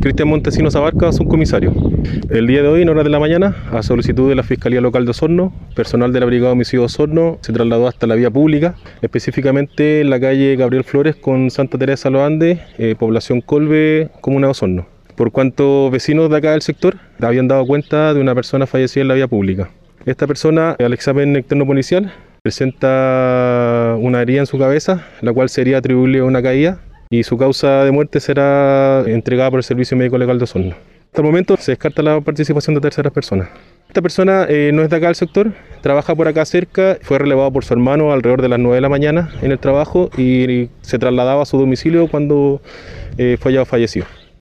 Cristian Montesinos Abarca, comisario. El día de hoy, en horas de la mañana, a solicitud de la Fiscalía Local de Osorno, personal de la Brigada de Homicidio de Osorno se trasladó hasta la vía pública, específicamente en la calle Gabriel Flores con Santa Teresa Los Andes, eh, población Colbe, comuna de Osorno. Por cuanto vecinos de acá del sector habían dado cuenta de una persona fallecida en la vía pública. Esta persona, al examen externo policial, presenta una herida en su cabeza, la cual sería atribuible a una caída y su causa de muerte será entregada por el Servicio Médico Legal de Osorno. Hasta el momento se descarta la participación de terceras personas. Esta persona eh, no es de acá del sector, trabaja por acá cerca, fue relevado por su hermano alrededor de las 9 de la mañana en el trabajo y se trasladaba a su domicilio cuando eh, fue ya fallecido.